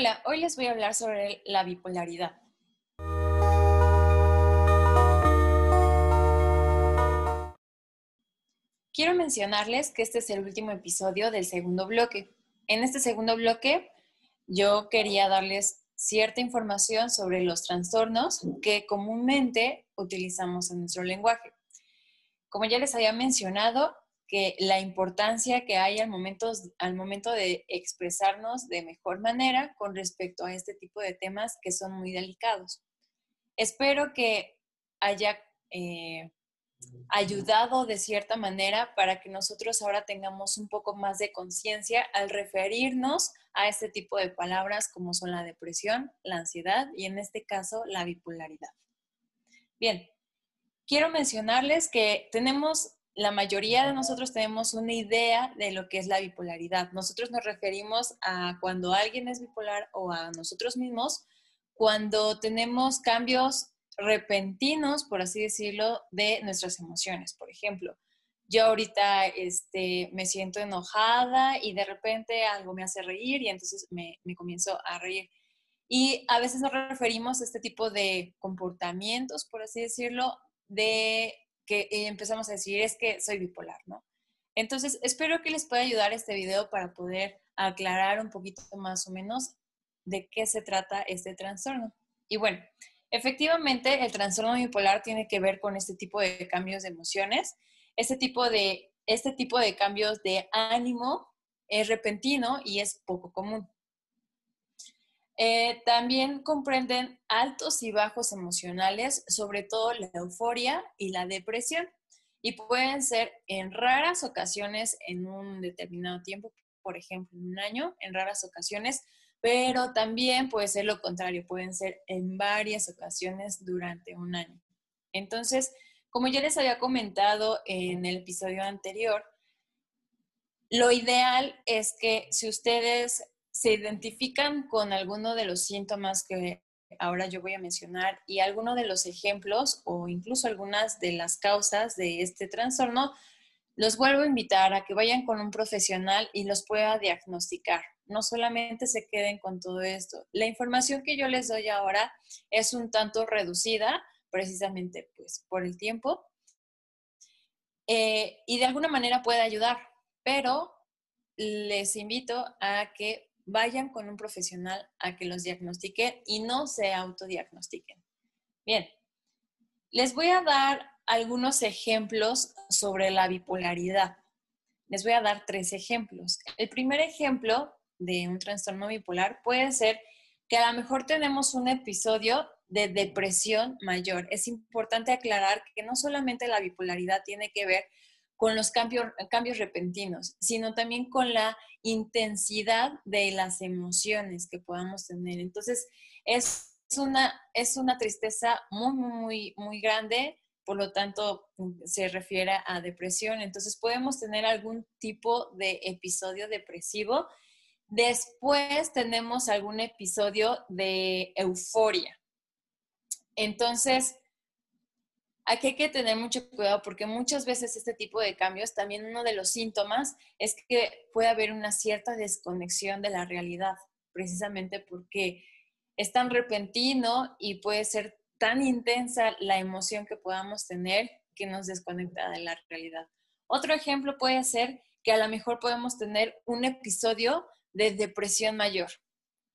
Hola, hoy les voy a hablar sobre la bipolaridad. Quiero mencionarles que este es el último episodio del segundo bloque. En este segundo bloque yo quería darles cierta información sobre los trastornos que comúnmente utilizamos en nuestro lenguaje. Como ya les había mencionado, que la importancia que hay al momento, al momento de expresarnos de mejor manera con respecto a este tipo de temas que son muy delicados. Espero que haya eh, ayudado de cierta manera para que nosotros ahora tengamos un poco más de conciencia al referirnos a este tipo de palabras como son la depresión, la ansiedad y en este caso la bipolaridad. Bien, quiero mencionarles que tenemos la mayoría de nosotros tenemos una idea de lo que es la bipolaridad. Nosotros nos referimos a cuando alguien es bipolar o a nosotros mismos, cuando tenemos cambios repentinos, por así decirlo, de nuestras emociones. Por ejemplo, yo ahorita este, me siento enojada y de repente algo me hace reír y entonces me, me comienzo a reír. Y a veces nos referimos a este tipo de comportamientos, por así decirlo, de que empezamos a decir es que soy bipolar, ¿no? Entonces, espero que les pueda ayudar este video para poder aclarar un poquito más o menos de qué se trata este trastorno. Y bueno, efectivamente el trastorno bipolar tiene que ver con este tipo de cambios de emociones. Este tipo de, este tipo de cambios de ánimo es repentino y es poco común. Eh, también comprenden altos y bajos emocionales, sobre todo la euforia y la depresión, y pueden ser en raras ocasiones en un determinado tiempo, por ejemplo, en un año, en raras ocasiones, pero también puede ser lo contrario, pueden ser en varias ocasiones durante un año. Entonces, como ya les había comentado en el episodio anterior, lo ideal es que si ustedes se identifican con alguno de los síntomas que ahora yo voy a mencionar y alguno de los ejemplos o incluso algunas de las causas de este trastorno, los vuelvo a invitar a que vayan con un profesional y los pueda diagnosticar. No solamente se queden con todo esto. La información que yo les doy ahora es un tanto reducida, precisamente pues por el tiempo, eh, y de alguna manera puede ayudar, pero les invito a que vayan con un profesional a que los diagnostique y no se autodiagnostiquen. Bien, les voy a dar algunos ejemplos sobre la bipolaridad. Les voy a dar tres ejemplos. El primer ejemplo de un trastorno bipolar puede ser que a lo mejor tenemos un episodio de depresión mayor. Es importante aclarar que no solamente la bipolaridad tiene que ver con los cambios, cambios repentinos, sino también con la intensidad de las emociones que podamos tener. Entonces, es una, es una tristeza muy, muy, muy grande, por lo tanto, se refiere a depresión. Entonces, podemos tener algún tipo de episodio depresivo. Después tenemos algún episodio de euforia. Entonces, Aquí hay que tener mucho cuidado porque muchas veces este tipo de cambios, también uno de los síntomas es que puede haber una cierta desconexión de la realidad, precisamente porque es tan repentino y puede ser tan intensa la emoción que podamos tener que nos desconecta de la realidad. Otro ejemplo puede ser que a lo mejor podemos tener un episodio de depresión mayor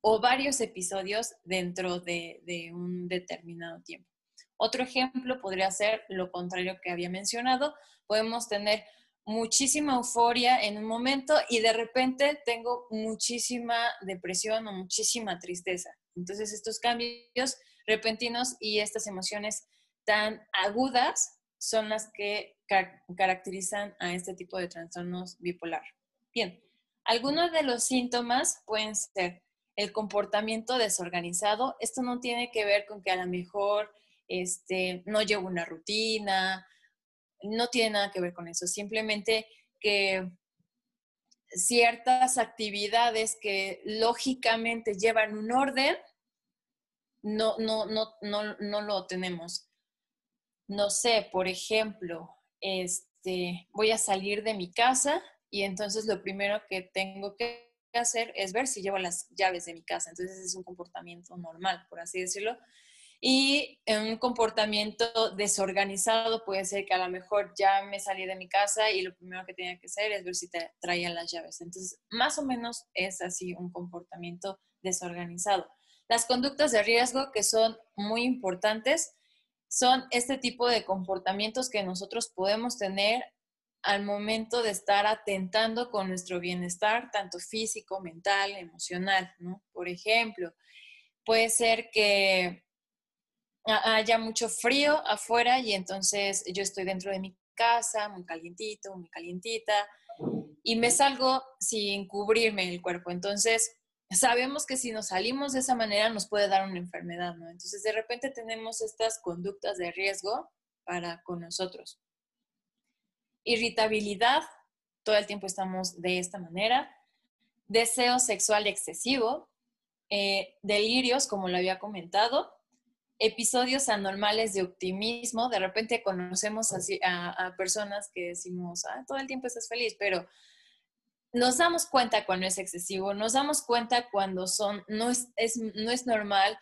o varios episodios dentro de, de un determinado tiempo. Otro ejemplo podría ser lo contrario que había mencionado. Podemos tener muchísima euforia en un momento y de repente tengo muchísima depresión o muchísima tristeza. Entonces estos cambios repentinos y estas emociones tan agudas son las que caracterizan a este tipo de trastornos bipolar. Bien, algunos de los síntomas pueden ser el comportamiento desorganizado. Esto no tiene que ver con que a lo mejor este, no llevo una rutina, no tiene nada que ver con eso, simplemente que ciertas actividades que lógicamente llevan un orden, no, no, no, no, no lo tenemos. No sé, por ejemplo, este, voy a salir de mi casa y entonces lo primero que tengo que hacer es ver si llevo las llaves de mi casa. Entonces es un comportamiento normal, por así decirlo. Y un comportamiento desorganizado puede ser que a lo mejor ya me salí de mi casa y lo primero que tenía que hacer es ver si te traían las llaves. Entonces, más o menos es así un comportamiento desorganizado. Las conductas de riesgo que son muy importantes son este tipo de comportamientos que nosotros podemos tener al momento de estar atentando con nuestro bienestar, tanto físico, mental, emocional, ¿no? Por ejemplo, puede ser que haya mucho frío afuera y entonces yo estoy dentro de mi casa, muy calientito, muy calientita, y me salgo sin cubrirme el cuerpo. Entonces, sabemos que si nos salimos de esa manera nos puede dar una enfermedad, ¿no? Entonces, de repente tenemos estas conductas de riesgo para con nosotros. Irritabilidad, todo el tiempo estamos de esta manera. Deseo sexual excesivo, eh, delirios, como lo había comentado, episodios anormales de optimismo. De repente conocemos a, personas que decimos, ah, todo el tiempo estás feliz, pero nos damos cuenta cuando es excesivo, nos damos cuenta cuando son, no es, no es normal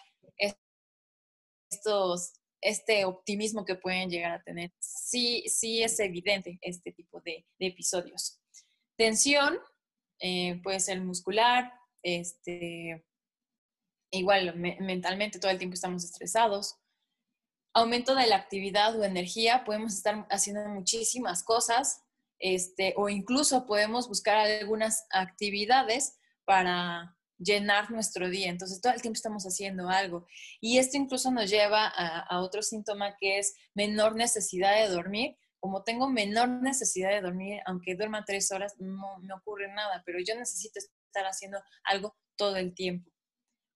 estos, este optimismo que pueden llegar a tener. Sí, sí es evidente este tipo de, episodios. Tensión, eh, puede ser muscular, este, igual mentalmente todo el tiempo estamos estresados. Aumento de la actividad o energía, podemos estar haciendo muchísimas cosas, este, o incluso podemos buscar algunas actividades para llenar nuestro día. Entonces, todo el tiempo estamos haciendo algo. Y esto incluso nos lleva a, otro síntoma que es menor necesidad de dormir. Como tengo menor necesidad de dormir, aunque duerma tres horas, no me ocurre nada, pero yo necesito estar haciendo algo todo el tiempo.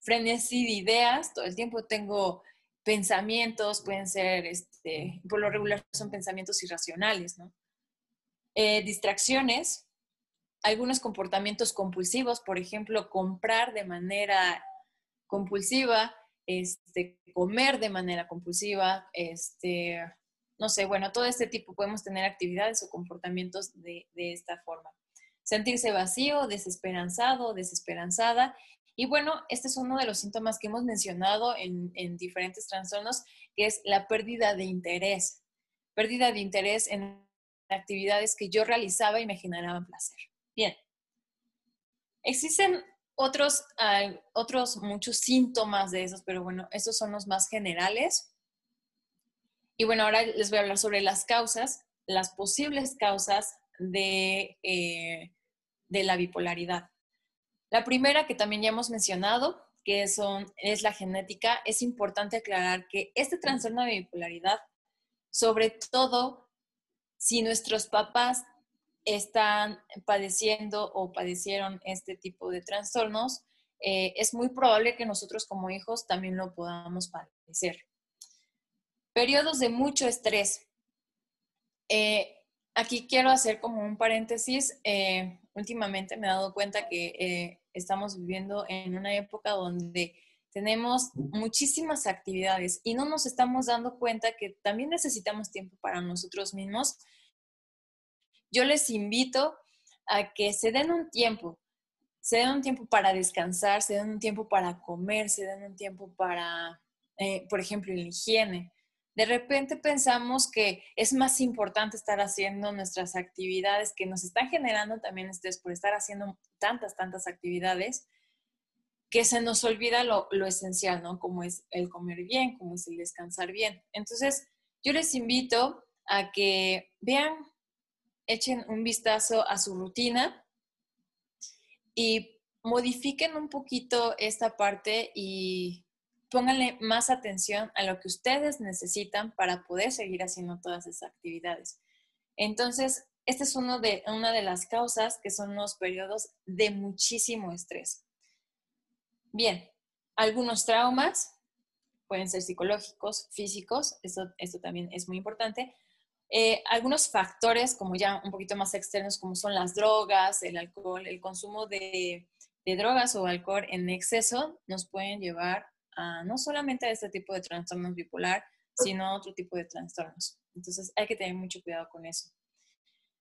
Frenesí de ideas, todo el tiempo tengo pensamientos, pueden ser, este, por lo regular son pensamientos irracionales, ¿no? Eh, distracciones, algunos comportamientos compulsivos, por ejemplo, comprar de manera compulsiva, este, comer de manera compulsiva, este, no sé, bueno, todo este tipo podemos tener actividades o comportamientos de, de esta forma. Sentirse vacío, desesperanzado, desesperanzada. Y bueno, este es uno de los síntomas que hemos mencionado en, en diferentes trastornos, que es la pérdida de interés. Pérdida de interés en actividades que yo realizaba y me generaban placer. Bien. Existen otros, otros muchos síntomas de esos, pero bueno, estos son los más generales. Y bueno, ahora les voy a hablar sobre las causas, las posibles causas de, eh, de la bipolaridad. La primera que también ya hemos mencionado, que son, es la genética, es importante aclarar que este trastorno de bipolaridad, sobre todo si nuestros papás están padeciendo o padecieron este tipo de trastornos, eh, es muy probable que nosotros como hijos también lo podamos padecer. Periodos de mucho estrés. Eh, aquí quiero hacer como un paréntesis. Eh, últimamente me he dado cuenta que estamos viviendo en una época donde tenemos muchísimas actividades y no nos estamos dando cuenta que también necesitamos tiempo para nosotros mismos yo les invito a que se den un tiempo, se den un tiempo para descansar, se den un tiempo para comer, se den un tiempo para, eh, por ejemplo, la higiene. De repente pensamos que es más importante estar haciendo nuestras actividades que nos están generando también estrés por estar haciendo tantas, tantas actividades, que se nos olvida lo, lo esencial, ¿no? Como es el comer bien, como es el descansar bien. Entonces, yo les invito a que vean echen un vistazo a su rutina y modifiquen un poquito esta parte y pónganle más atención a lo que ustedes necesitan para poder seguir haciendo todas esas actividades. Entonces, esta es uno de, una de las causas que son los periodos de muchísimo estrés. Bien, algunos traumas pueden ser psicológicos, físicos, esto, esto también es muy importante, eh, algunos factores, como ya un poquito más externos, como son las drogas, el alcohol, el consumo de, drogas o alcohol en exceso, nos pueden llevar a no solamente a este tipo de trastornos bipolar, sino a otro tipo de trastornos. Entonces hay que tener mucho cuidado con eso.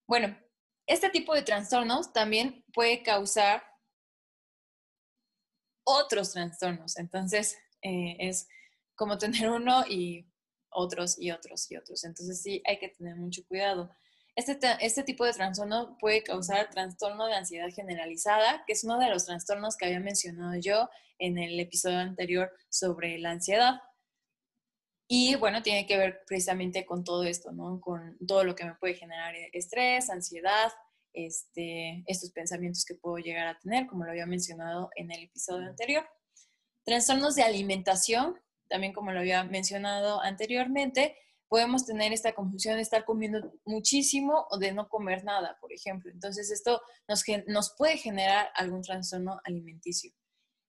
Bueno, este tipo de trastornos también puede causar otros trastornos. Entonces, eh, es como tener uno y otros y otros y otros. Entonces, sí, hay que tener mucho cuidado. Este, este tipo de trastorno puede causar trastorno de ansiedad generalizada, que es uno de los trastornos que había mencionado yo en el episodio anterior sobre la ansiedad. Y bueno, tiene que ver precisamente con todo esto, ¿no? Con todo lo que me puede generar estrés, ansiedad, este, estos pensamientos que puedo llegar a tener, como lo había mencionado en el episodio anterior. Trastornos de alimentación, también como lo había mencionado anteriormente, podemos tener esta confusión de estar comiendo muchísimo o de no comer nada, por ejemplo. Entonces, esto nos, nos puede generar algún trastorno alimenticio.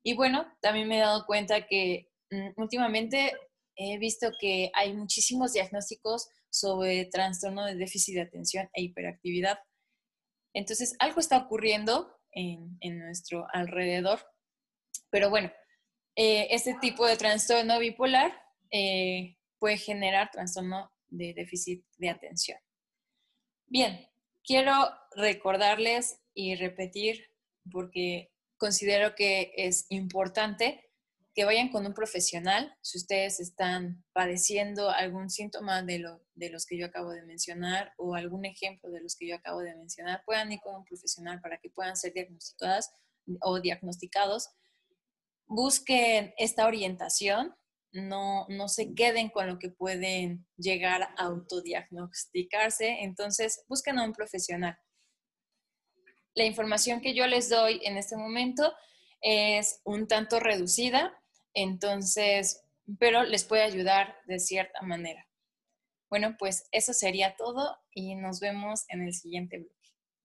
Y bueno, también me he dado cuenta que mm, últimamente he visto que hay muchísimos diagnósticos sobre trastorno de déficit de atención e hiperactividad. Entonces, algo está ocurriendo en, nuestro alrededor. Pero bueno, eh, este tipo de trastorno bipolar eh, puede generar trastorno de déficit de atención. Bien, quiero recordarles y repetir, porque considero que es importante que vayan con un profesional si ustedes están padeciendo algún síntoma de, lo, de los que yo acabo de mencionar o algún ejemplo de los que yo acabo de mencionar, puedan ir con un profesional para que puedan ser diagnosticadas o diagnosticados. Busquen esta orientación no, no se queden con lo que pueden llegar a autodiagnosticarse, entonces busquen a un profesional. La información que yo les doy en este momento es un tanto reducida, entonces, pero les puede ayudar de cierta manera. Bueno, pues eso sería todo y nos vemos en el siguiente bloque.